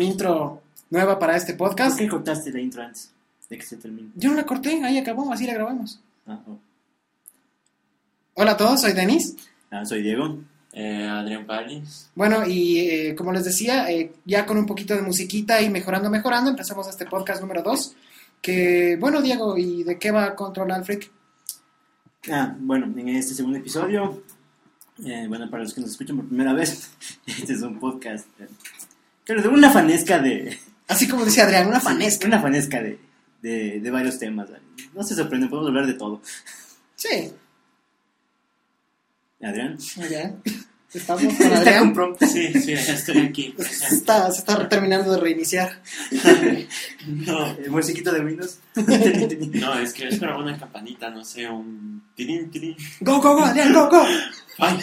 Intro nueva para este ¿Por podcast. qué cortaste la intro antes de que se termine? Yo no la corté, ahí acabó, así la grabamos. Ah, oh. Hola a todos, soy Denis. Ah, soy Diego. Eh, Adrián Palis. Bueno, y eh, como les decía, eh, ya con un poquito de musiquita y mejorando, mejorando, empezamos este podcast número 2. Que, bueno, Diego, ¿y de qué va Control Alt Freak? Ah, bueno, en este segundo episodio, bueno, para los que nos escuchan por primera vez, este es un podcast, claro, de una fanesca de... Así como decía Adrián, una fanesca. Una fanesca de, de, de varios temas. No se sorprenden, podemos hablar de todo. Sí, Adrián. bien. Estamos con Adrián. prompt. Sí, sí, ya estoy aquí. Se está, se está terminando de reiniciar. No, El musiquito de Windows. no, es que esperaba una campanita, no sé, un tirín, tirín. ¡Go, go, go, Adrián, go, go! ¡Ay!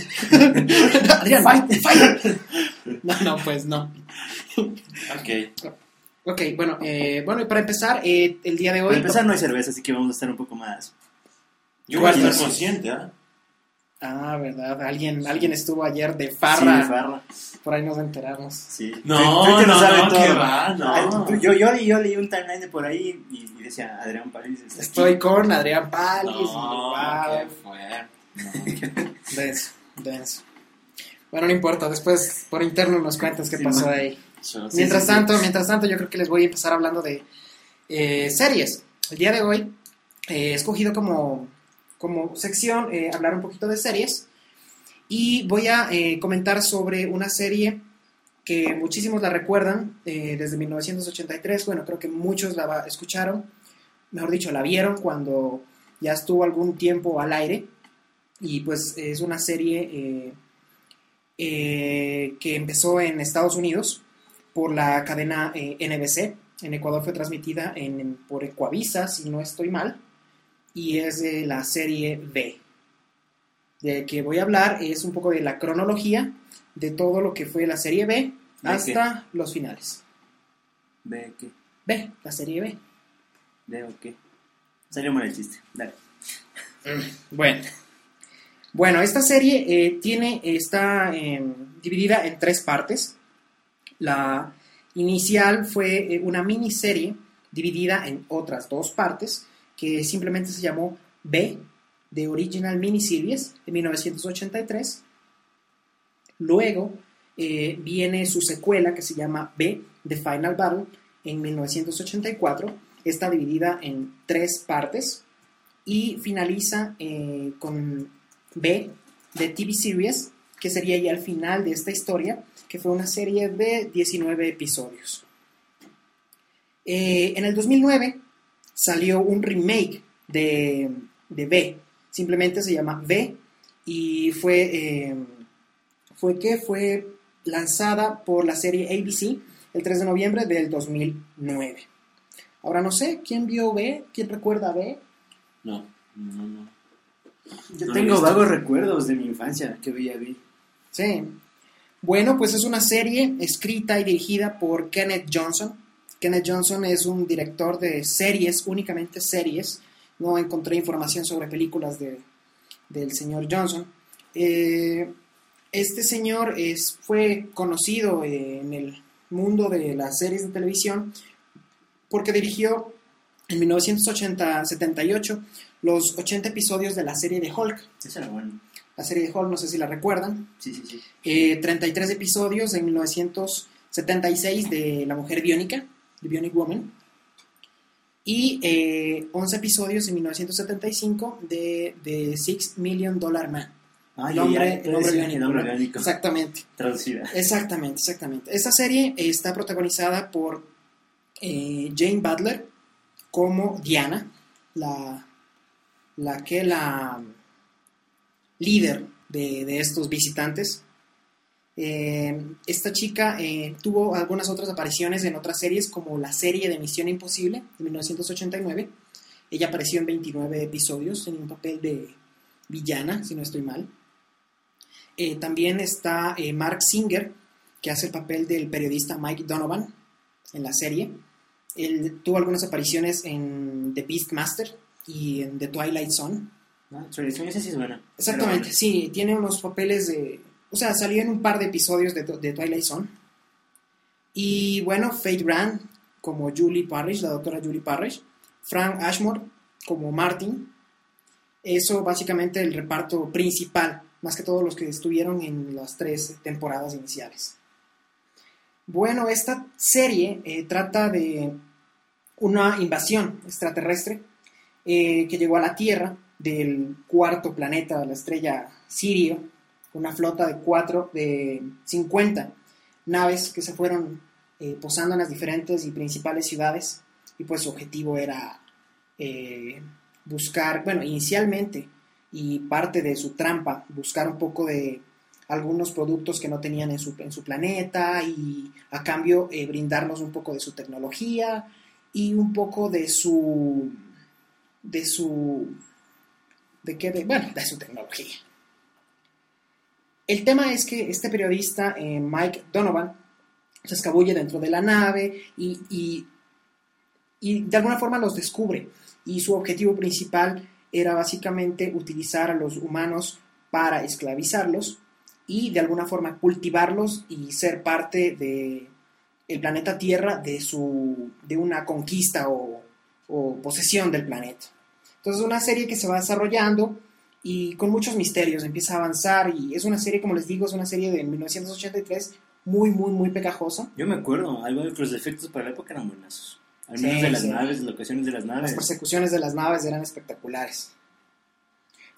Adrián, fight, fight. No, no, pues no. Ok. Ok, bueno, eh, bueno, y para empezar, eh, el día de hoy... Para empezar no hay cerveza, así que vamos a estar un poco más... Yo voy a estar consciente, ¿ah? Ah, verdad, alguien, alguien estuvo ayer de Sí, farra, farra. por ahí nos enteramos. Sí. No, Creo que lo no, sabe no, todo. que va, no. Yo, yo, yo leí un timeline de por ahí y, y decía Adrián aquí. Estoy con Adrián Palis, No, qué fuerte. No. denso, denso. Bueno, no importa, después por interno nos cuentas qué Sí, pasó man. ahí. Mientras sí, sí. tanto, mientras tanto, yo creo que les voy a empezar hablando de eh, series. El día de hoy eh, he escogido como, como sección eh, hablar un poquito de series y voy a eh, comentar sobre una serie que muchísimos la recuerdan eh, desde 1983. Bueno, creo que muchos la escucharon, mejor dicho, la vieron cuando ya estuvo algún tiempo al aire y pues es una serie que empezó en Estados Unidos por la cadena NBC. En Ecuador fue transmitida por Ecuavisa, si no estoy mal, y es de la serie B. De que voy a hablar es un poco de la cronología de todo lo que fue la serie B ¿De hasta los finales. Ve que, B, la serie B. o qué. Salió mal el chiste. Dale. Bueno. Bueno, esta serie eh, tiene, está em, dividida en tres partes. La inicial fue eh, una miniserie dividida en otras dos partes que simplemente se llamó B, de Original Miniseries, de 1983. Luego eh, viene su secuela que se llama B, The Final Battle, en 1984. Está dividida en tres partes y finaliza eh, con B de TV Series, que sería ya el final de esta historia, que fue una serie de 19 episodios. Eh, en el 2009 salió un remake de, de B, simplemente se llama B y fue, eh, fue que fue lanzada por la serie ABC el 3 de noviembre del 2009. Ahora no sé, ¿quién vio B? ¿Quién recuerda B? No, no, no. Yo No tengo vagos recuerdos de mi infancia que veía vi. Sí. Bueno, pues es una serie escrita y dirigida por Kenneth Johnson. Kenneth Johnson es un director de series, únicamente series. No encontré información sobre películas de, del señor Johnson. Eh, este señor es, fue conocido en el mundo de las series de televisión porque dirigió en 1978 los 80 episodios de la serie de Hulk. Eso era bueno. La serie de Hulk, no sé si la recuerdan. Sí, sí, sí. Eh, 33 episodios en 76 de La Mujer Biónica, The Bionic Woman, y eh, 11 episodios en 1975 de The Six Million Dollar Man. Ah, el hombre, el hombre biónico. el hombre ¿no? biónico. Exactamente. Traducida. Exactamente, exactamente. Esta serie está protagonizada por eh, Jane Butler como Diana, la, la que la líder de, de estos visitantes. Eh, esta chica eh, tuvo algunas otras apariciones en otras series como la serie de Misión Imposible de 1989. Ella apareció en 29 episodios en un papel de villana, si no estoy mal. Eh, también está Mark Singer, que hace el papel del periodista Mike Donovan en la serie. Él tuvo algunas apariciones en The Beastmaster y en The Twilight Zone. Ah, Tradición, esa sí es buena. Exactamente, sí, tiene unos papeles de... O sea, salió en un par de episodios de, de Twilight Zone. Y bueno, Faith Rand como Julie Parrish, la doctora Julie Parrish. Frank Ashmore como Martin. Eso básicamente el reparto principal, más que todos los que estuvieron en las tres temporadas iniciales. Bueno, esta serie eh, trata de una invasión extraterrestre eh, que llegó a la Tierra del cuarto planeta la estrella Sirio, una flota de cuatro, de 50 naves que se fueron eh, posando en las diferentes y principales ciudades. Y pues su objetivo era eh, buscar, bueno, inicialmente y parte de su trampa, buscar un poco de algunos productos que no tenían en su, en su planeta y a cambio eh, brindarnos un poco de su tecnología y un poco de su de su de qué de, bueno de su tecnología el tema es que este periodista eh, Mike Donovan se escabulle dentro de la nave y, y, de alguna forma los descubre y su objetivo principal era básicamente utilizar a los humanos para esclavizarlos y de alguna forma cultivarlos y ser parte de el planeta Tierra de su de una conquista o, o posesión del planeta. Entonces es una serie que se va desarrollando y con muchos misterios empieza a avanzar y es una serie como les digo es una serie de 1983 muy muy muy pegajosa. Yo me acuerdo, algunos de los efectos para la época eran buenazos. Al Sí, menos de las sí. naves, las locaciones de las Las naves. persecuciones de las naves eran espectaculares.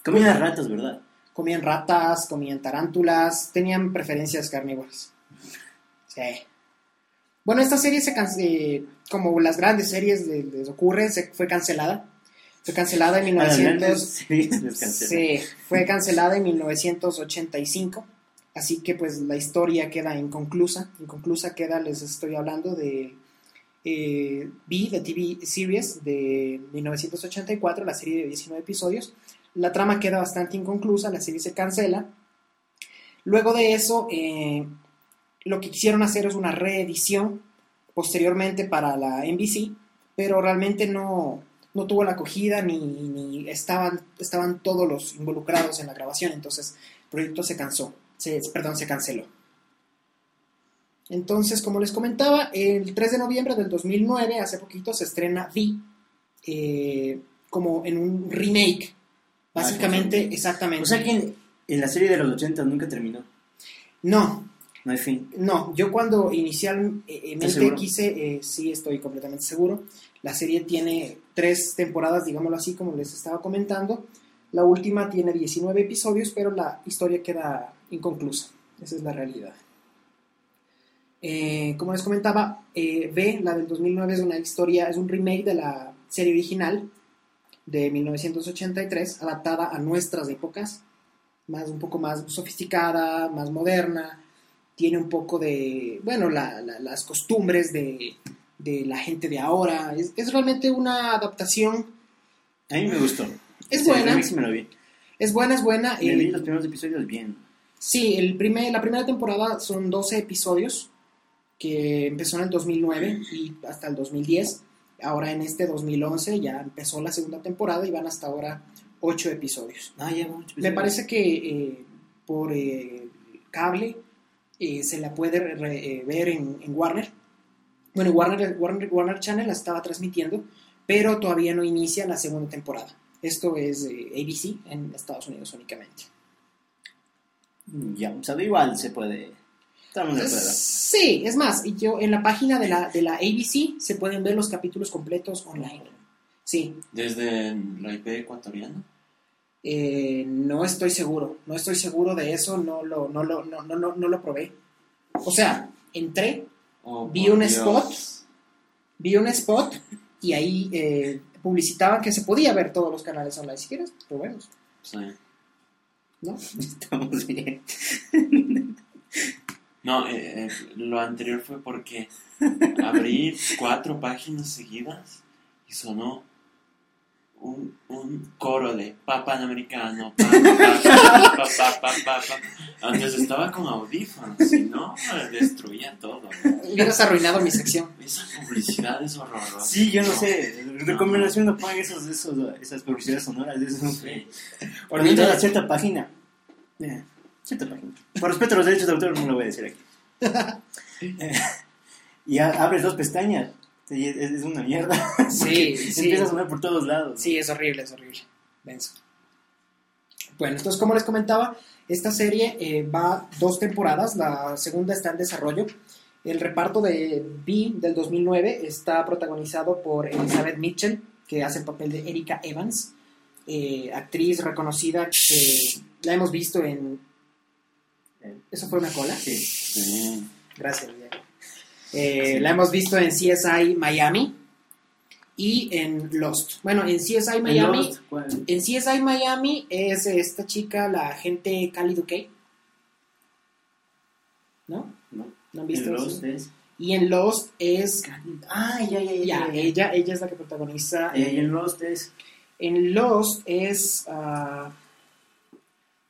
Comían ratas, ¿verdad? Comían ratas, comían tarántulas, tenían preferencias carnívoras. Sí. Bueno, esta serie se eh, como las grandes series le- les ocurre, se fue cancelada. Fue cancelada en A las 1900. grandes series les cancelan. Sí, fue cancelada en 1985. Así que pues la historia queda inconclusa. Inconclusa queda, les estoy hablando de eh, B, de TV Series de 1984, la serie de 19 episodios. La trama queda bastante inconclusa, la serie se cancela. Luego de eso, eh, lo que quisieron hacer es una reedición posteriormente para la NBC, pero realmente no, no tuvo la acogida ni, ni estaban, estaban todos los involucrados en la grabación, entonces el proyecto se cansó, se, perdón, se canceló. Entonces, como les comentaba, el 3 de noviembre del 2009, hace poquito, se estrena V, eh, como en un remake, básicamente, Ah, exactamente. O sea que en la serie de los 80 nunca terminó. No, No hay fin. no, yo cuando inicialmente ¿Estás seguro? quise, eh, sí estoy completamente seguro, la serie tiene tres temporadas, digámoslo así, como les estaba comentando. La última tiene 19 episodios, pero la historia queda inconclusa. Esa es la realidad. Eh, como les comentaba, eh, B, la del 2009, es una historia, es un remake de la serie original de 1983, adaptada a nuestras épocas, más, un poco más sofisticada, más moderna, tiene un poco de, bueno, la- la- las costumbres de, de la gente de ahora. Es, es realmente una adaptación, A mí me gustó. es Sí, buena, me lo vi. es buena, es buena. Me eh, vi los primeros episodios bien. Sí, el primer, la primera temporada son 12 episodios que empezó en el 2009 y hasta el 2010. Ahora en este 2011 ya empezó la segunda temporada y van hasta ahora 8 episodios. Ah, ya, Me parece que eh, por eh, cable eh, se la puede re- ver en, en Warner. Bueno, Warner, Warner, Warner Channel la estaba transmitiendo, pero todavía no inicia la segunda temporada. Esto es eh, ABC en Estados Unidos únicamente. Mm, Ya, o sea, igual se puede. Sí, es más, yo en la página de la, de la ABC se pueden ver los capítulos completos online. Sí, Desde la IP ecuatoriana. eh, no estoy seguro, no estoy seguro de eso, no lo, no lo, no, no, no, no lo probé. O sea, entré, Oh, Vi un Dios. spot. vi un spot y ahí eh, publicitaban que se podía ver todos los canales online. Si quieres, probemos, Sí. ¿no? Estamos bien. No, eh, eh, lo anterior fue porque abrí cuatro páginas seguidas y sonó un, un coro de pa panamericano, Antes estaba con audífonos, si no, destruía todo. Hubieras arruinado mi sección. Esa publicidad es horrorosa. Sí, yo no, sé. Recomendación no paguen esos, esos, esas publicidades sonoras. Eso. Sí. Ordenada a cierta página. Cierta página. Por respeto a los derechos de autor, no lo voy a decir aquí. y abres dos pestañas es, es una mierda. Sí, sí. Empieza a sonar por todos lados. Sí, es horrible, es horrible. Denso. Bueno, entonces, como les comentaba, esta serie eh, va dos temporadas. La segunda está en desarrollo. El reparto de B del 2009 está protagonizado por Elizabeth Mitchell, que hace el papel de Erika Evans, eh, actriz reconocida que la hemos visto en. ¿Eso fue una cola? Sí. Sí. Gracias, Diego. Eh, La hemos visto en CSI Miami y en Lost. Bueno, en CSI Miami. En CSI Miami es esta chica, la agente Cali Duque. ¿No? No. ¿No han visto En eso? Lost es. Y en Lost es. Ah, ya, ya, ya. Ya, ya. ella, ella es la que protagoniza. Y en Lost es. En Lost es. ah,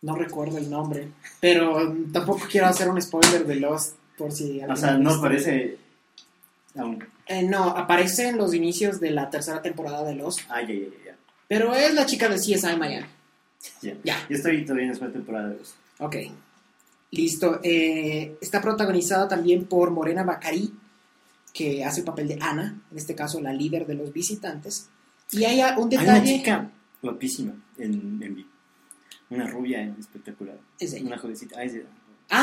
no recuerdo el nombre. Pero tampoco quiero hacer un spoiler de Lost por si. O sea, no visto. parece. Aún. Eh, no, aparece en los inicios de la tercera temporada de Lost. Ah, ya, ya, ya. Pero es la chica de CSI Miami. Ya. Ya. Yo estoy todavía en la segunda temporada de Lost. Ok. Listo. Eh, está protagonizada también por Morena Bacari, que hace el papel de Ana, en este caso la líder de los visitantes. Y hay un Hay una detalle. chica guapísima en, en. Una rubia espectacular. Es ella. Una jovencita. Ah, es ella.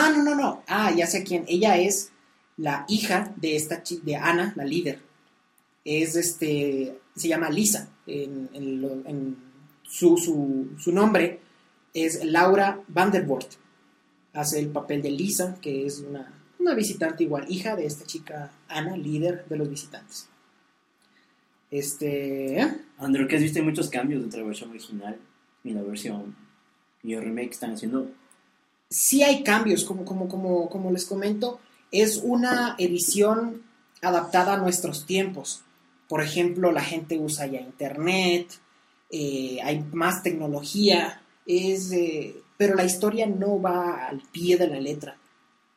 Ah, no, no, no. Ah, ya sé quién. Ella es la hija de esta chi- de Ana, la líder. Es este. Se llama Lisa. Su, nombre es Laura Vandervoort. Hace el papel de Lisa, que es una, una visitante igual, hija de esta chica Ana, líder de los visitantes. Este. ¿eh? Andrew, que has visto muchos cambios entre la versión original y la versión y el remake están haciendo. Sí hay cambios, como, como, como, como les comento, es una edición adaptada a nuestros tiempos. Por ejemplo, la gente usa ya internet, eh, hay más tecnología, es, eh, pero la historia no va al pie de la letra.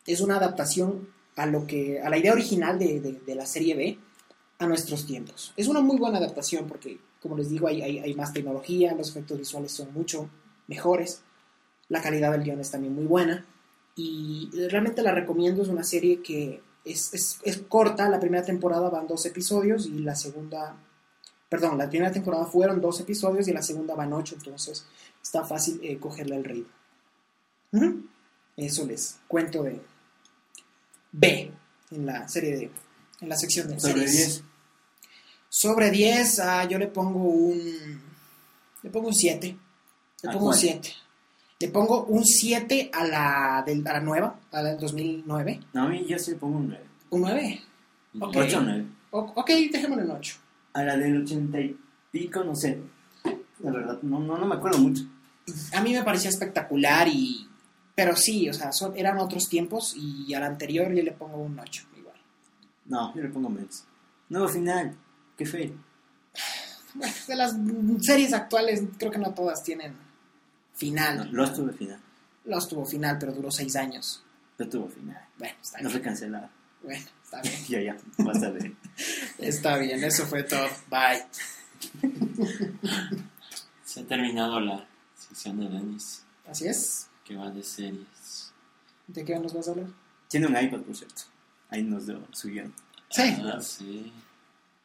Es una adaptación a lo que, a la idea original de, de- la serie B a nuestros tiempos. Es una muy buena adaptación porque, como les digo, hay- hay más tecnología, los efectos visuales son mucho mejores, la calidad del guion es también muy buena y realmente la recomiendo, es una serie que es, es- es corta, la primera temporada van dos episodios y la segunda, perdón, la primera temporada fueron dos episodios y la segunda van ocho, entonces está fácil eh, cogerle el ritmo. Eso les cuento de B en la serie de, en la sección de Sobre series. 10. Sobre 10, ah, yo le pongo un. Le pongo un 7. Le ¿A pongo un cuál? 7. Le pongo un 7 a la, del- a la nueva, a la del 2009. No, a mí yo sí le pongo un 9. ¿Un 9? Ok. 8 o 9. O- ok, dejémoslo en 8. A la del 80 y pico, no sé. La verdad, no, no, no me acuerdo mucho. A mí me parecía espectacular y. Pero sí, o sea, son, eran otros tiempos y al anterior yo le pongo un 8, igual. No, yo le pongo menos. Nuevo final. Qué fe. Bueno, de las series actuales, creo que no todas tienen No, final. Lost tuvo final. Los tuvo final, pero duró 6 años. Yo tuvo final. Bueno, está No fue bien. cancelado. Bueno, está bien. Ya, ya. Basta de. Está bien, eso fue todo. Bye. Se ha terminado la sección de Denis, Así es. que va de series. ¿De qué nos vas a hablar? Tiene un iPad, por cierto. Ahí nos dio su guion. Sí. Ah, sí.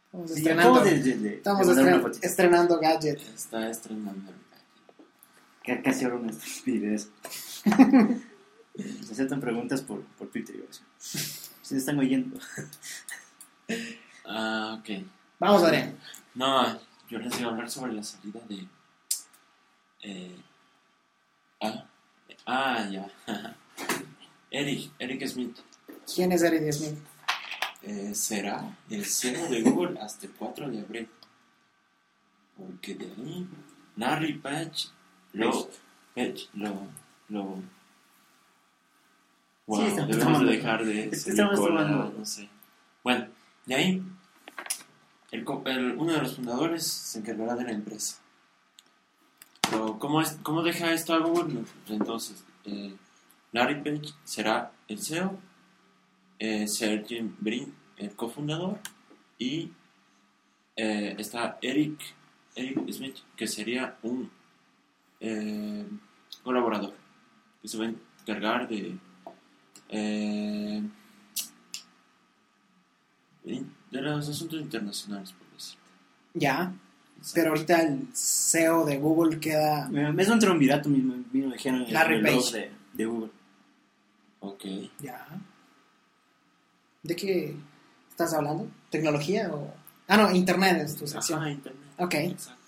Estamos Sí, estrenando. acabo de- de- de- Estamos de mandar estren- una fotito. estrenando gadget. Está estrenando. Que Casi ahora unos videos. Se aceptan preguntas por, por Twitter. igual. Se están oyendo. Ah, ok. Vamos, Adrián. No, yo les iba a hablar sobre la salida de. Eh, ah, ah, ya. Eric, Eric Smith. ¿Quién es Eric Smith? eh, será el CEO de Google hasta el 4 de abril. Porque de ahí, Larry Page lo. Page lo. lo wow, Sí, debemos tomando- de dejar de cola, tomando- no sé. Bueno, de ahí, el el- uno de los fundadores se encargará de la empresa. Pero, ¿cómo, es, ¿Cómo deja esto a Google? Entonces, eh, Larry Page será el CEO, eh, Sergey Brin, el cofundador, y eh, está Eric, Eric Smith, que sería un eh, colaborador, que se va a encargar de, eh, de los asuntos internacionales, por decir. Ya. Pero ahorita el CEO de Google queda. Eh, Es un triunvirato mismo. Vino dijeron en el Larry reloj Page. de, de Google. Ok. Ya. ¿De qué estás hablando? ¿Tecnología o.? Ah, no, Internet es tu sección. Ajá, internet. Ok. Exacto.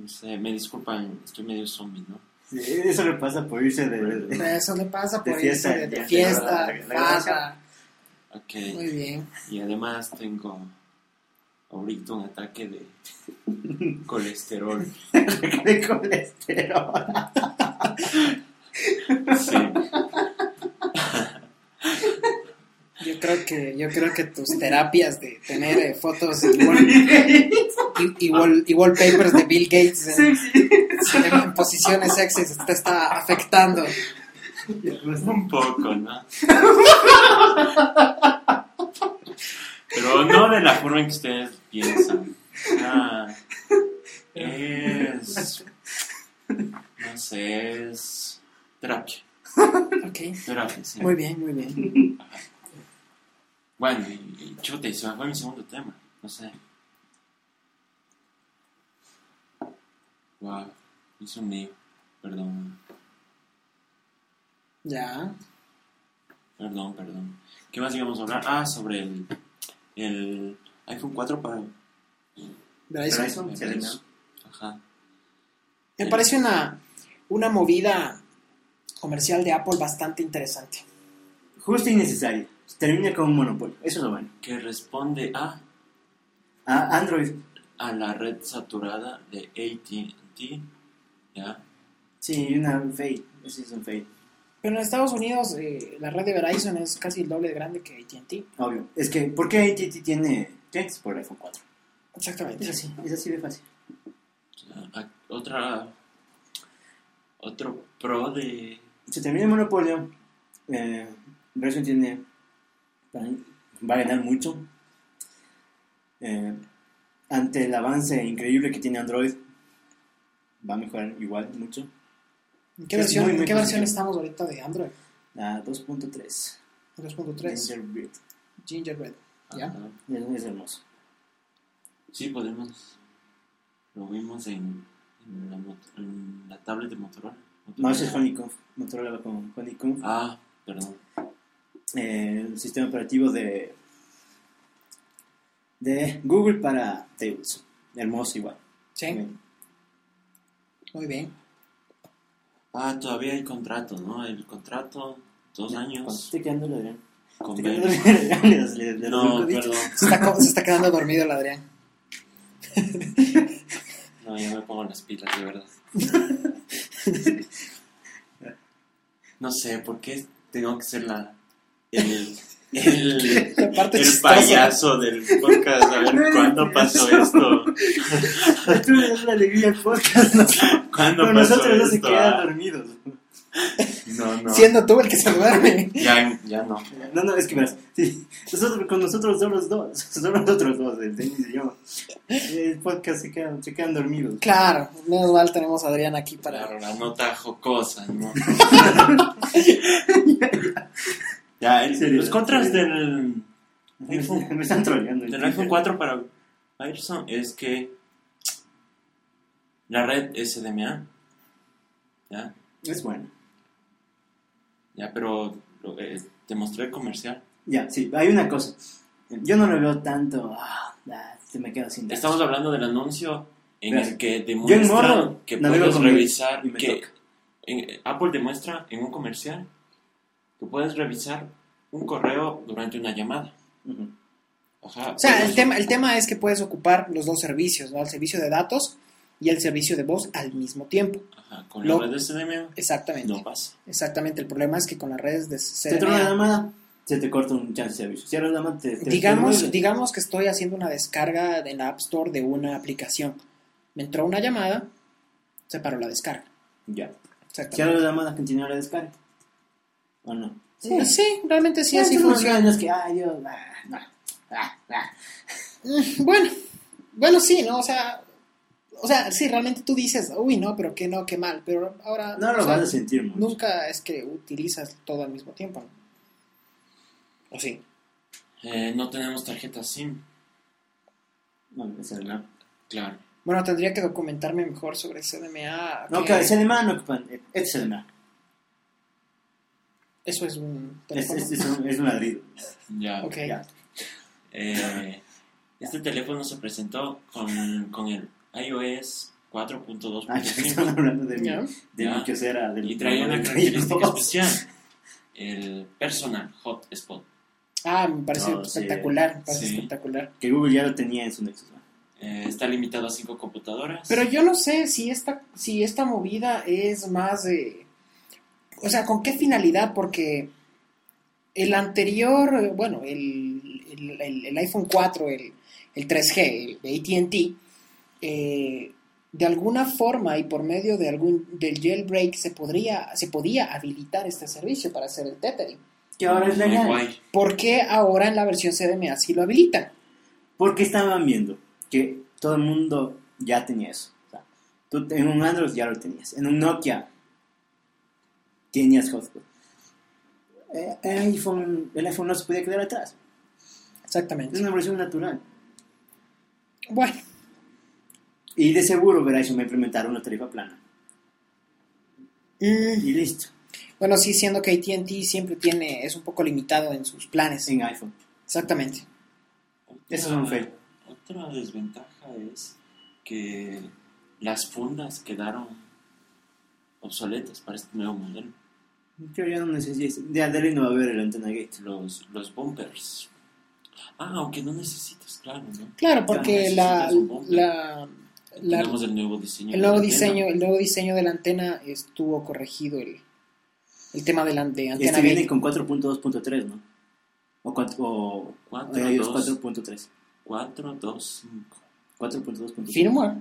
No sé, me disculpan, estoy medio zombie, ¿no? Sí, eso le pasa por irse de... de- Eso le pasa De por fiesta, irse de, de fiesta, pasa. Ok. Muy bien. Y además tengo ahorita un ataque de colesterol. de colesterol. Sí. Yo creo que, yo creo que tus terapias de tener eh, fotos y, wall- y, y wall- y wallpapers de Bill Gates en, en- en posiciones sexys te está afectando. Un poco, ¿no? Pero no de la forma en que ustedes piensan. Ah, es. No sé, es. Terapia. Ok. Terapia, sí. Muy bien, muy bien. Bueno, y, y chuta, y se me fue mi segundo tema. No sé. Wow, hice un lío. Perdón, Ya. perdón, perdón. ¿Qué más íbamos a hablar? Ah, sobre el, el iPhone 4 para. Eliminó. Ajá. Me parece una, una movida comercial de Apple bastante interesante. Justo y necesario. Termina con un monopolio. Eso es lo bueno. Que responde a, Ah, Android. a la red saturada de ATT. ¿Ya? Sí, una fade. Ese es un. Pero en Estados Unidos eh, la red de Verizon es casi el doble de grande que AT&T. Obvio. Es que, ¿por qué AT&T tiene clientes por iPhone 4? Exactamente. Es así. Es así de fácil. A- otra. Otro pro de. Se termina el monopolio. Eh, Verizon tiene... Va a ganar mucho. Eh, ante el avance increíble que tiene Android, va a mejorar igual mucho. ¿En qué versión, muy, en qué versión estamos ahorita de Android? A 2.3. 2.3. Gingerbread. Gingerbread. ¿Ya? Es, es hermoso. Sí, podemos. Lo vimos en, en, la, en la tablet de Motorola. No, ese es Honeycomb. Motorola con Honeycomb. Ah, perdón. Eh, el sistema operativo de de Google para tables. Hermoso igual. Sí, Bien. muy bien. Ah, todavía hay contrato, ¿no? El contrato, dos ¿Cuánto años. estoy quedando, Adrián? Con Estoy quedando, Verizon. Adrián. Le- le- No, perdón. Se está, co- se está quedando dormido el Adrián. No, ya me pongo las pilas, de verdad. No sé, ¿por qué tengo que ser la. El. El. El payaso del podcast, a ver cuándo pasó esto. Tú le das la alegría al podcast. ¿no? ¿Cuándo Pero pasó nosotros no se esto? quedan Ah, dormidos. No, no. Siendo tú el que se duerme. Ya, ya no. No, no, es que verás, sí, nosotros, con nosotros somos dos, somos nosotros dos, el Denis y yo. El podcast se quedan, se quedan dormidos. Claro, menos mal tenemos a Adrián aquí para. Claro, la nota jocosa, ¿no? Ya, Serio, los contras del, Me, me están troleando. del iPhone 4 para Verizon es que la red SDMA, ¿ya? Es bueno. Ya, pero eh, te mostré el comercial. Ya, sí, hay una cosa. Yo no lo veo tanto. Ah, se me queda sin datos. Estamos hablando del anuncio en Gracias. el que morro que puedes revisar que en- Apple demuestra en un comercial que puedes revisar un correo durante una llamada. Ajá. O sea, el tema, el tema es que puedes ocupar los dos servicios, ¿no? El servicio de datos y el servicio de voz al mismo tiempo. Ajá, con lo- la red de CDMA Exactamente. no pasa. Exactamente. El problema es que con las redes de Se te CDMA, llamada, se te corta un chance de servicio. Cierras la llamada, te, te- digamos, te- digamos que estoy haciendo una descarga en la App Store de una aplicación. Me entró una llamada, se paró la descarga. Ya. Cierras la llamada, continúa la descarga. ¿O no? Sí, sí, realmente sí, así funciona. ganas que, ay, Dios, ah, no, ah, ah. Mm, Bueno, bueno, sí, ¿no? O sea, o sea, sí, realmente tú dices, uy, no, pero qué no, qué mal, pero ahora No lo sea, vas a sentir mucho. nunca es que utilizas todo al mismo tiempo, ¿no? ¿O sí? Eh, no tenemos tarjeta SIM. No. Claro. Bueno, tendría que documentarme mejor sobre CDMA. No, que claro, CDMA no ocupan. Este es CDMA. Eso es un Es, teléfono. es, es un, es un ladrido. Ya. Ok. Ya. Eh, este teléfono se presentó con, con el iOS Ah, ya que 4.2.5 están hablando de mi, Ya. de mi quesera. Del, y traía una característica especial. El personal hotspot. Ah, me parece No, sí. espectacular, me parece Sí. espectacular. Que Google ya lo tenía en su Nexus. ¿no? Eh, está limitado a 5 computadoras. Pero yo no sé si esta, si esta movida es más de... O sea, ¿con qué finalidad? Porque el anterior, bueno, el, el- el- el iPhone 4, el, el 3G, el de ATT, eh, de alguna forma y por medio de algún del jailbreak se podría se podía habilitar este servicio para hacer el tethering. Que ahora es legal. ¿Por qué ahora en la versión CDMA sí lo habilitan? Porque estaban viendo que todo el mundo ya tenía eso. O sea, tú en un Android ya lo tenías. En un Nokia tenías hotspot. Eh, el, iPhone, el iPhone no se podía quedar atrás. Es Exactamente. una versión natural. Bueno, Y de seguro Verizon va a implementar una tarifa plana. mm, Y listo. bueno, sí, siendo que ATT siempre tiene, es un poco limitado en sus planes. En iPhone. Exactamente. Eso es un fail. Otra desventaja es que las fundas quedaron obsoletas para este nuevo modelo. Yo ya no necesito. De Adele no va a haber el antena gate. Los, los bumpers. Ah, aunque no necesitas, claro, ¿no? Claro, porque la, la, la- Tenemos el nuevo diseño. el nuevo de la antena. diseño, el nuevo diseño de la antena estuvo corregido el, el tema de la de antena Este viene con 4.2.3, ¿no? O, cuatro- o Cuatro, iOS dos. 4.3. 4, 2, 5. 4.2.3. Firmware.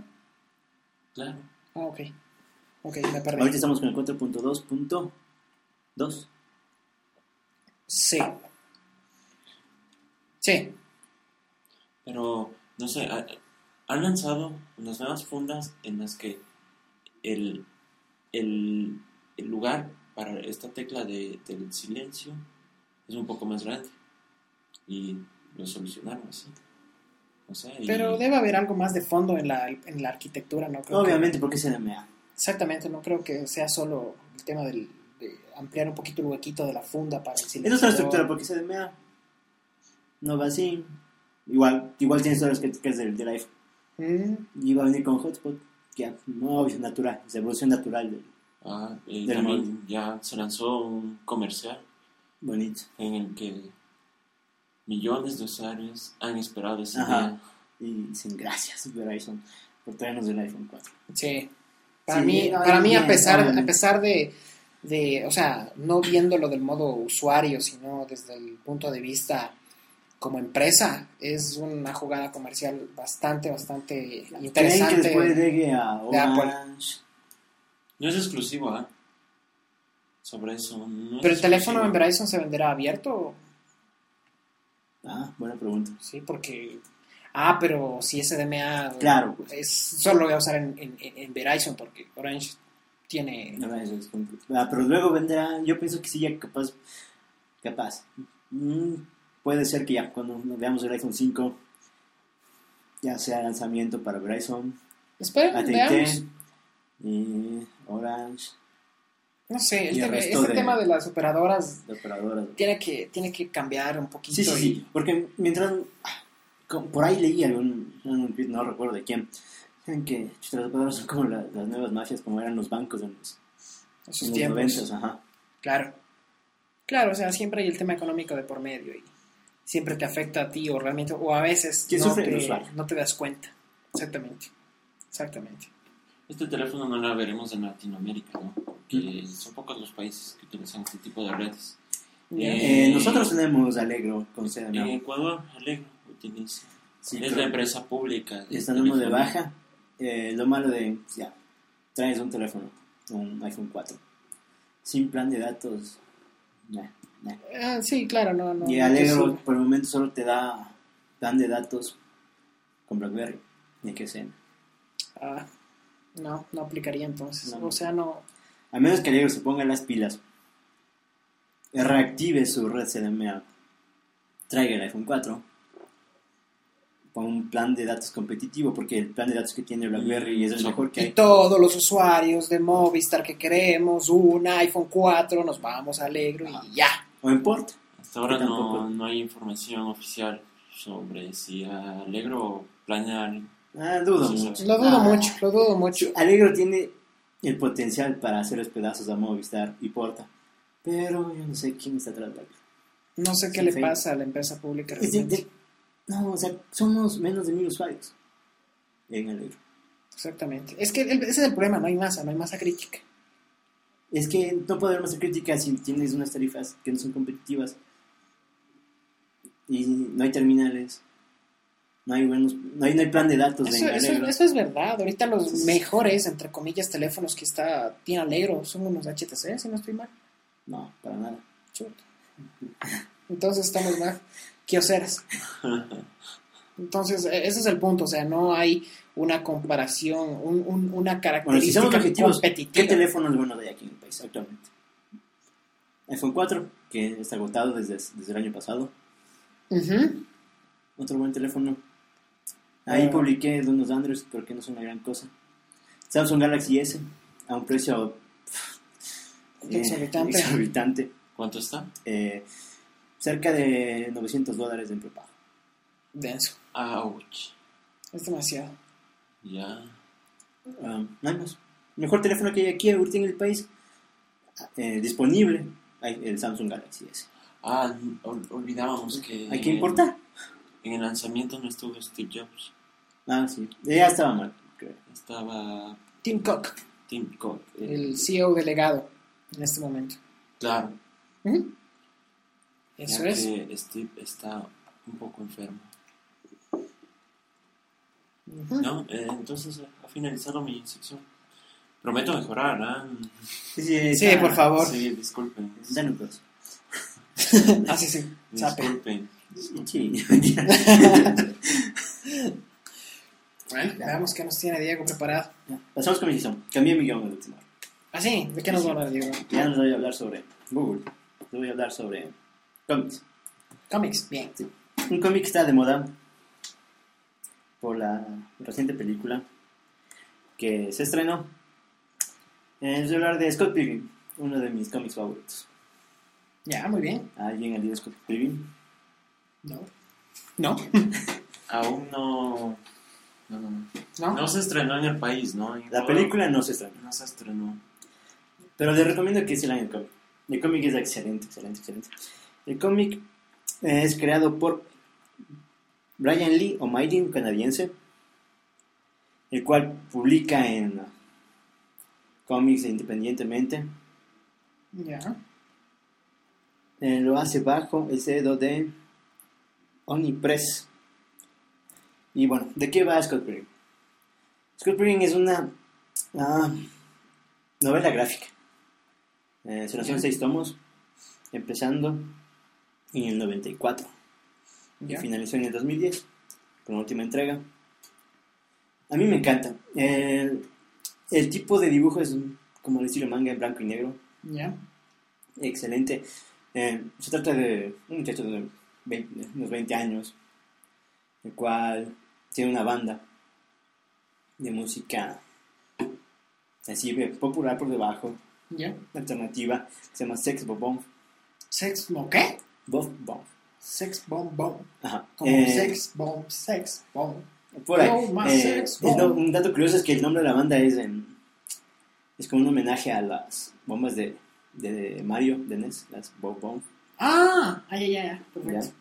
Claro. Ah, ok. Ok, me perdí. Ahorita estamos con el 4.2.2. Sí. Sí. Pero, no sé, ha- han lanzado unas nuevas fundas en las que el, el, el lugar para esta tecla de, del silencio es un poco más grande. Y lo solucionaron así. O sea, y- Pero debe haber algo más de fondo en la, en la arquitectura, ¿no? Creo que- Obviamente, porque es NMA. exactamente, no creo que sea solo el tema del, de ampliar un poquito el huequito de la funda para el Es silencio. otra estructura porque es NMA. No va así. Igual, igual tienes todas las críticas del, del iPhone. Mm, Y va a venir con hotspot. Que ya, no, es natural. Es evolución natural. del- Ah, y Del también ya se lanzó un comercial bonito. en el que millones de usuarios han esperado ese Ajá. día. Y dicen gracias, Verizon, por traernos el iPhone 4. sí. Para Sí, mí, no, para mí a pesar, bien. a pesar de, de, o sea, no viéndolo del modo usuario, sino desde el punto de vista como empresa, es una jugada comercial bastante, bastante ¿Creen que interesante. después llegue a de Apple. Orange? No es exclusivo, ¿ah? Sobre eso. no es Pero el teléfono en. Verizon se venderá abierto, Ah, buena pregunta. sí, porque ah, pero si es DMA Claro, pues. es solo lo voy a usar en, en, en Verizon porque Orange tiene No, eso es. Ah, pero luego vendrá, yo pienso que sí, ya capaz, capaz. Mm, puede ser que ya cuando veamos el iPhone 5 ya sea lanzamiento para Verizon, Espera, veamos. Y Orange. no sé, el tema- este de- tema de las operadoras de operadoras. tiene que, tiene que cambiar un poquito. Sí, sí, y- sí, porque mientras... ah, Por ahí leí algún, no recuerdo de quién, saben que las operadoras son como la- las nuevas mafias, como eran los bancos en los, en en sus los tiempos. 90, ajá. Claro. Claro, o sea, siempre hay el tema económico de por medio y siempre te afecta a ti o realmente, o a veces ¿Quién no te, no te das cuenta. Exactamente. Exactamente. Este teléfono no la veremos en Latinoamérica, ¿no? Porque son pocos los países que utilizan este tipo de redes. Ya. Eh, nosotros tenemos Alegro con En CDMA. Ecuador, Alegro utiliza. Sí, es la empresa pública. Estamos de baja. Eh, lo malo de, ya, traes un teléfono, un iPhone 4, sin plan de datos. nah, nah. Ah, sí, claro, no, no. Y Alegro sube. por el momento solo te da plan de datos con BlackBerry, ni que sea. Ah, no, no aplicaría entonces. No. O sea, no. A menos que Alegro se ponga las pilas, reactive su red CDMA, traiga el iPhone 4, con un plan de datos competitivo, porque el plan de datos que tiene BlackBerry es el mejor que Y hay. todos los usuarios de Movistar que queremos un iPhone 4, nos vamos a Alegro y ya. O en port. Hasta ahora no, no hay información oficial sobre si Alegro planea Ah, dudo Sí, sí. mucho. Lo dudo Ah, mucho, lo dudo mucho. Alegro tiene el potencial para hacer los pedazos a Movistar y Porta, pero yo no sé quién está atrás de Alegro. No sé qué Sí, le fe- pasa a la empresa pública Es de- no, o sea, somos menos de mil usuarios en Alegro. Exactamente. Es que el- ese es el problema, no hay masa, no hay masa crítica. Es que no puede haber más críticas si tienes unas tarifas que no son competitivas y no hay terminales, no hay buenos, no hay, no hay plan de datos Eso, en eso- eso es verdad. Ahorita los mejores, entre comillas, teléfonos que está tiene Alegro son unos HTC, si no estoy mal. No, para nada. Chuta. Entonces estamos mal. Kioseras. Entonces, e- ese es el punto. O sea, no hay una comparación, un- un- una Bueno, si característica somos objetivos, ¿qué competitiva. teléfonos buenos hay aquí en el país actualmente? iPhone 4, que está agotado desde, desde el año pasado. Otro buen teléfono. Ahí Ah. publiqué de unos Android, pero que no son una gran cosa. Samsung Galaxy S, a un precio eh, Exorbitante. exorbitante. ¿Cuánto está? Eh, cerca de 900 dólares en prepago. Denso. Ouch. Es demasiado. Ya. Ah, no hay más. El mejor teléfono que hay aquí ahorita en el país eh, disponible, el Samsung Galaxy S. Ah, ol- olvidábamos que. Hay que importar. En el lanzamiento no estuvo Steve Jobs. Ah, sí. Ya estaba mal, creo. Estaba Tim Cook, Tim Cook. eh, el CEO delegado en este momento. Claro. Ujú. Eso ya es. que Steve está un poco enfermo. Ujú. ¿No? Eh, entonces eh, ha finalizado mi sección. Prometo mejorar, ¿ah? Sí, sí, Sí, por favor. Sí, disculpen. Pedazo. Ah, sí, sí. Disculpen. Sí. Bueno, veamos qué nos tiene Diego preparado. Pasamos con mi sección. Cambié mi guion el último. Ah, sí, ¿de qué nos va a hablar, Diego? Ya no les voy a hablar sobre Google. Les voy a hablar sobre cómics. Cómics, bien. Un cómic está de moda por la reciente película que se estrenó. A hablar de Scott Pilgrim, uno de mis cómics favoritos. Ya, muy bien. ¿Alguien ha leído Scott Pilgrim? No. ¿No? Aún no. No, no, no. ¿No? No se estrenó en el país, ¿no? En La película no se estrenó, No se estrenó. pero les recomiendo que se lean el cómic. El cómic es excelente, excelente, excelente. El cómic es creado por Brian Lee O'Malley, un canadiense, el cual publica en cómics independientemente. Ya. Eh, lo hace bajo el sello de Omnipress. Y bueno, ¿de qué va Scott Pilgrim? Scott Pilgrim es una ah, novela gráfica. Eh, se lanzó en seis tomos, empezando en el 94 y Ya. finalizó en el 2010 con la última entrega. A mí me encanta. El, el tipo de dibujo es como el estilo manga en blanco y negro Ya. excelente. Eh, se trata de un muchacho de 20 unos 20 años, el cual tiene una banda de música así eh, popular por debajo, Ya. alternativa que se llama Sex Bob Bomb. Sex, ¿no qué? Bob Bomb. Sex bomb bomb. Ajá. Como Eh, sex bomb, sex bomb. Por ahí. Oh, Eh, sex no- un dato curioso es que el nombre de la banda es es como un homenaje a las bombas de, de Mario, de NES, las Bob Bomb. Ah, ay. Perfecto. ¿ya?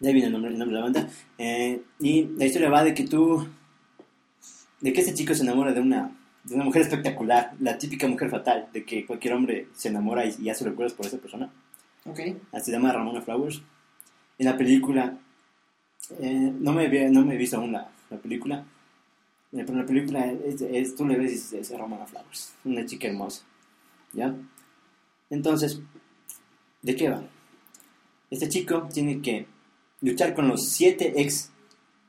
De ahí viene el nombre, el nombre de la banda. Eh, y la historia va de que tú, de que este chico se enamora de una, de una mujer espectacular, la típica mujer fatal, de que cualquier hombre se enamora y, y hace recuerdos por esa persona. Ok. Ah, Se llama Ramona Flowers. En la película, eh, no, me, no me he visto aún la, la película, eh, pero en la película es, es- tú le ves y dices, es Ramona Flowers, una chica hermosa. ¿Ya? Entonces, ¿de qué va? Este chico tiene que luchar con los siete ex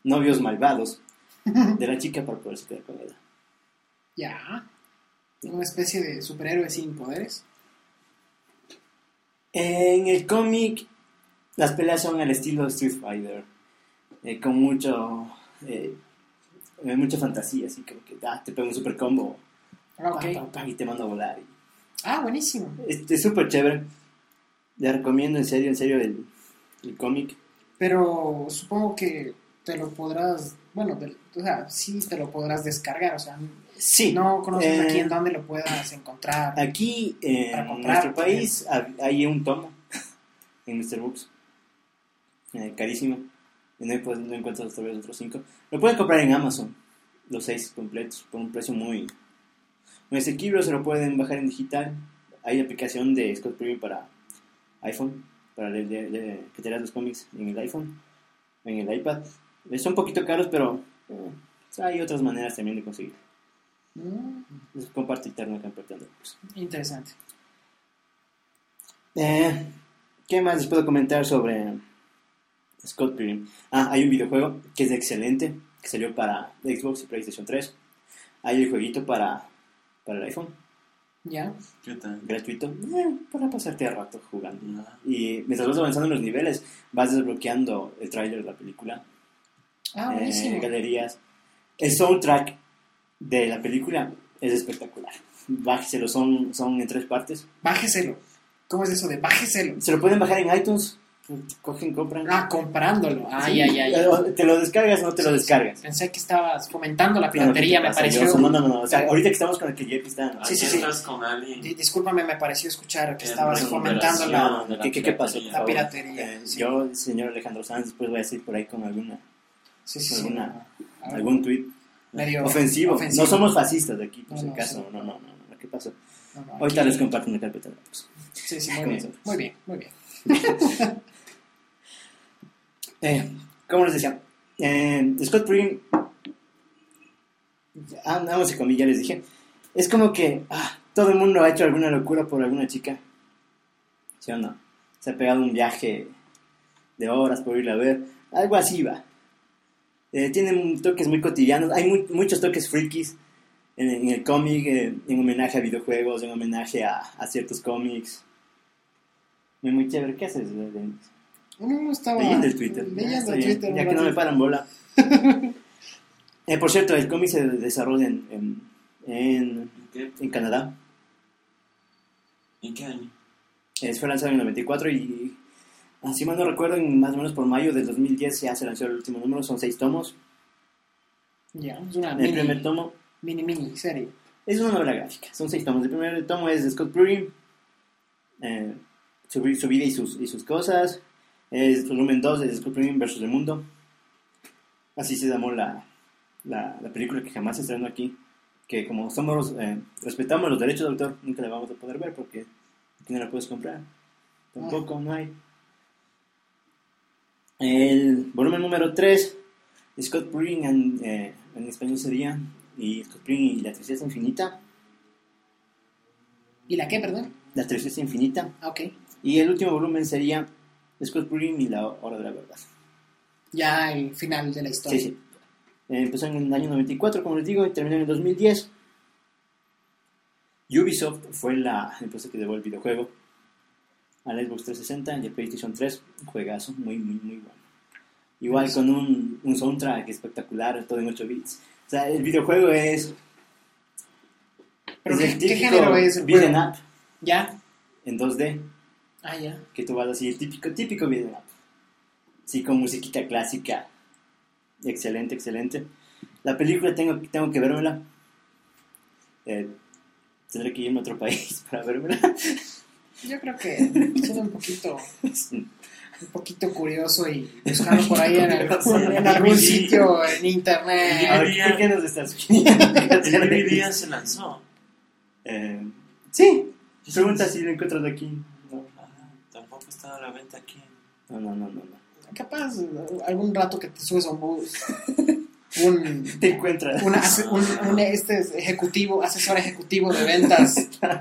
novios malvados de la chica para poder quedar con ella. Ya. Una especie de superhéroe sin poderes. En el cómic, las peleas son al estilo Street Fighter, eh, con mucho, eh, eh, mucha fantasía, así como que ah, te pego un super combo Ah, pa, ok. pa, pa, y te mando a volar. Ah, buenísimo. Es es súper chévere. Le recomiendo en serio, en serio el, el cómic. Pero supongo que te lo podrás, bueno, te- o sea, sí te lo podrás descargar, o sea, Sí, no conoces eh, aquí en dónde lo puedas encontrar. Aquí eh, Para en nuestro país hab- hay un tomo en Mr. Books, eh, carísimo. No, pues, no encuentras todavía los otros cinco. Lo pueden comprar en Amazon, los seis completos, por un precio muy, muy asequible. Se lo pueden bajar en digital. Hay aplicación de Scott Pilgrim para iPhone, para leer, que te leas los cómics en el iPhone, en el iPad. Eh, Son un poquito caros, pero eh, hay otras maneras también de conseguir. Mm, Les comparto interno acá en Pretender Books. interesante. Eh, ¿Qué más les puedo comentar sobre Scott Pilgrim? Ah, hay un videojuego que es excelente, que salió para Xbox y PlayStation 3. Hay el jueguito para, para el iPhone, Ya. ¿Qué tal? gratuito, eh, para pasarte a rato jugando. Y mientras vas avanzando en los niveles, vas desbloqueando el tráiler de la película, Ah, eh, buenísimo. galerías. El soundtrack de la película es espectacular. Bájeselo, son, son en tres partes. Bájeselo. ¿Cómo es eso de bájeselo? Se lo pueden bajar en iTunes, cogen, compran. Ah, comprándolo. Ay, Sí, ay, ay. eh, ¿Te lo descargas o no te lo descargas? Pensé que estabas fomentando la No, piratería, ¿qué te me pareció. Johnson? No, no, no, no. O sea, ahorita que estamos con el que Jeff está. Sí, sí, sí. estás con alguien. Di- Discúlpame, me pareció escuchar que En estabas fomentando la, No, no, ¿qué, qué, qué pasó? la piratería. Eh, sí. Yo, señor Alejandro Sanz, después voy a decir por ahí con alguna, Sí, sí, sí. alguna- algún tweet medio ofensivo. No somos fascistas de aquí, por No, si no, acaso. sí. No, no, no, no. ¿Qué pasó? Ahorita les comparto una carpeta. Sí, sí, muy bien. Muy bien, muy bien. Eh, ¿Cómo les decía? Eh, Scott Pilgrim, ah, vamos a comillas, ya les dije, es como que ah, todo el mundo ha hecho alguna locura por alguna chica, ¿sí o no? Se ha pegado un viaje de horas por irla a ver, algo así va. Eh, tienen toques muy cotidianos, hay mu- muchos toques frikis en, en el cómic, eh, en homenaje a videojuegos, en homenaje a, a ciertos cómics. Muy, muy chévere, ¿qué haces? Denis? No, estaba Leyendo el Twitter. Ah, Leyendo el Twitter. Ya que no me paran bola. Eh, por cierto, el cómic se desarrolla en, en, en, ¿En qué, en Canadá. ¿En qué año? Eh, fue lanzado en el 94 y, así mal no recuerdo, en más o menos por mayo del 2010 ya se lanzó el último número. Son seis tomos. Ya, es una El mini, primer tomo mini, mini serie. es una novela gráfica. Son seis tomos. El primer tomo es de Scott Pilgrim. Eh, su, su vida y sus, y sus cosas. Es volumen 2 de Scott Pilgrim versus el mundo. Así se llamó la, la, la película que jamás se estrenó aquí. Que como somos, eh, respetamos los derechos de autor, nunca la vamos a poder ver porque aquí no la puedes comprar. Tampoco, no hay. El volumen número 3, Scott Pilgrim en, eh, en español sería y Scott Pilgrim y la tristeza infinita. ¿Y la qué, perdón? La tristeza infinita. Ah, ok. Y el último volumen sería Scott Pilgrim y la hora de la verdad. Ya el final de la historia. Sí, sí. Eh, empezó en el año 94, como les digo, y terminó en el 2010. Ubisoft fue la empresa que llevó el videojuego al Xbox 360 y al PlayStation 3. Un juegazo, muy, muy, muy bueno. Igual con un, un soundtrack espectacular, todo en 8 bits. O sea, el videojuego es ¿Pero es qué, el género es el beat'em up ¿Ya? en 2D. Ah, ya. Que tú vas así, el típico, típico beat'em up. Sí, con musiquita clásica. Excelente, excelente. La película tengo, tengo que vérmela. Eh, tendré que irme a otro país para vérmela. Yo creo que suena un poquito, un poquito curioso y buscarlo por ahí en algún, en algún sitio en A internet. ver, ¿por qué nos estás sugiriendo? El DVD se lanzó. Eh, sí, pregunta si lo encuentras aquí. No, Ah, tampoco está a la venta aquí. no, no, no. no, no. Capaz, algún rato que te subes a un bus, un, Te encuentras. un, ase- un- un este es ejecutivo, asesor ejecutivo de ventas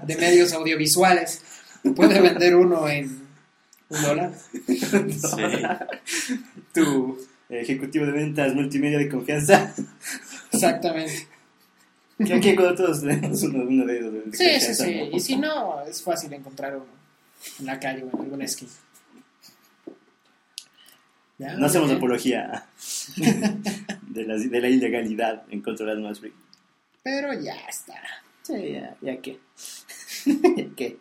de medios audiovisuales, puede vender uno en un dólar. Sí. Tu ejecutivo de ventas multimedia de confianza. Exactamente. Que cuando todos tenemos uno, uno de ellos. de Sí, sí, sí. Y si no, es fácil encontrar uno en la calle o en alguna esquina. Ya, No hacemos apología de la, de la ilegalidad en controlar más. Pero ya está. Sí, ya, ya que. ya que.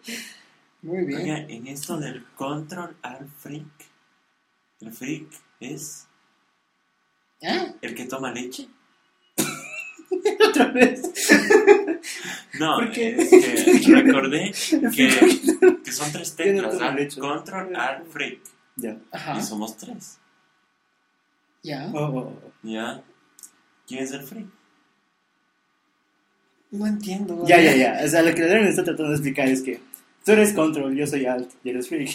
Muy bien. Oiga, en esto del control al freak, el freak es ¿Ah? el que toma leche. Otra vez. No, ¿Por qué? es que recordé que, que son tres no teclas. tomo ¿ah? Control al freak. Ya. Ajá. Y somos tres. Ya. Oh, oh, oh. ¿Ya? ¿Quién es el freak? No entiendo. Ya, ya, ya. O sea, lo que Adrián está tratando de explicar es que tú eres control, yo soy alt y eres freak.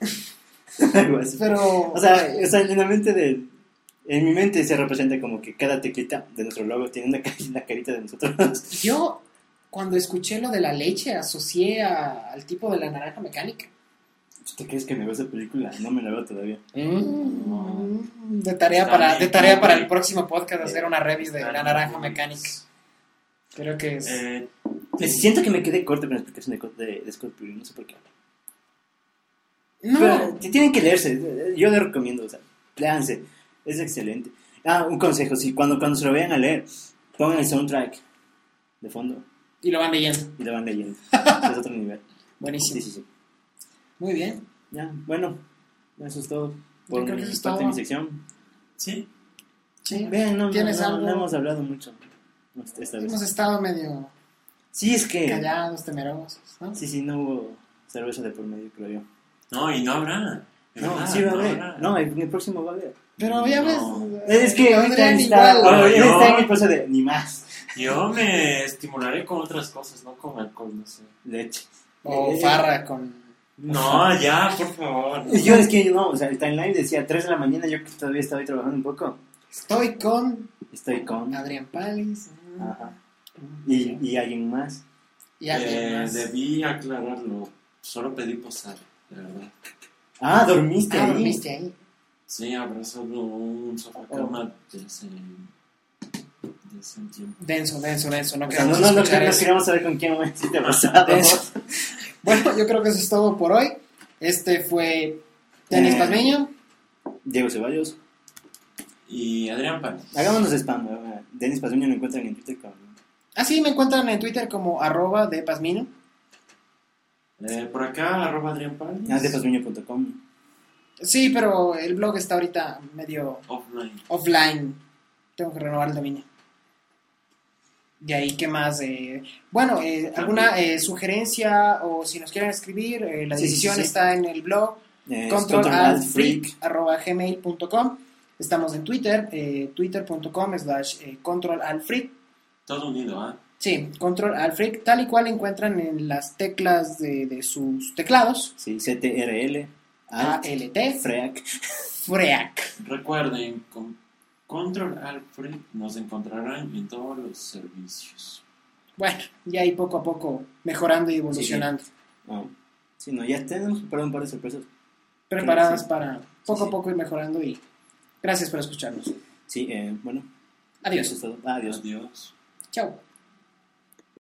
Algo así. Pero. O sea, o sea, en la mente de. En mi mente se representa como que cada teclita de nuestro logo tiene una, cari- una carita de nosotros. Yo, cuando escuché lo de la leche, asocié a- al tipo de la naranja mecánica. ¿Te crees que me veo esa película? No me la veo todavía. Mm, De tarea, para, bien, de tarea para el próximo podcast hacer una review de la naranja mecánica. Creo que es. Eh, Eh, Siento que me quedé corto con la explicación de, de, de Scott Pilgrim, no sé por qué. no, Pero t- tienen que leerse, yo les recomiendo, o sea, léanse, es excelente. Ah, un consejo, si cuando, cuando se lo vayan a leer, pongan el soundtrack de fondo y lo van leyendo. y lo van leyendo. es otro nivel. Buenísimo. Sí, sí, sí. Muy bien. Ya, bueno, eso es todo por mi parte de mi sección. sí, Sí. Vean, no, no, ¿Tienes no, algo? no hemos hablado mucho esta vez. Hemos estado medio Sí, es que... callados, temerosos, ¿no? Sí, sí, no hubo cerveza de por medio, creo yo. no, y no habrá. No, verdad, sí va a haber. No, en el próximo va a haber. Pero ya ves. No. Es que ahorita Adrián está, igual. ahorita No, está yo- en el proceso de ni más Yo me estimularé con otras cosas, no con alcohol, no sé. leche. O Eh, farra con. No, ya, por favor. Yo es que no, o sea, el timeline decía 3 de la mañana, yo que todavía estaba ahí trabajando un poco. Estoy con Estoy con. Adrián Palis. Ajá. Y, y alguien más. y alguien Eh, más. debí aclararlo. Solo pedí posar, de verdad. Ah, dormiste Ah, ahí. dormiste ahí. Sí, abrazado un sofá cama desde, desde un tiempo. Denso, denso, denso. No O sea, queremos no, no, no, no eso. queríamos saber con quién me hiciste pasado. Denso. Bueno, yo creo que eso es todo por hoy. Este fue Denis Eh. Diego Ceballos. Y Adrián Pan. Hagámonos spam. eh, Denis Pasuño lo encuentran en Twitter con. Ah, sí, me encuentran en Twitter como arroba de Pazmino. Eh, por acá, arroba Adrián Pan. Ah, de. Sí, pero el blog está ahorita medio Offline. offline. Tengo que renovar el dominio. De ahí, ¿qué más? Eh, bueno, eh, alguna eh, sugerencia o si nos quieren escribir, eh, la Sí, decisión sí. está en el blog Eh, controlalfreak arroba gmail.com. Estamos en Twitter, eh, twitter.com slash eh, controlalfreak. Todo unido, ¿ah? Sí, control freak, tal y cual encuentran en las teclas de, de sus teclados. Sí, CTRL. Alt, Freak. FREAC. Recuerden, con Control Alfred nos encontrarán en todos los servicios. Bueno, ya ahí poco a poco mejorando y evolucionando. No. Sí, no, ya tenemos preparado un par de sorpresas. Preparadas Sí. para poco Sí, a poco ir mejorando y gracias por escucharnos. Sí, eh, bueno. Adiós. Eso es todo. Adiós. Adiós. Chao.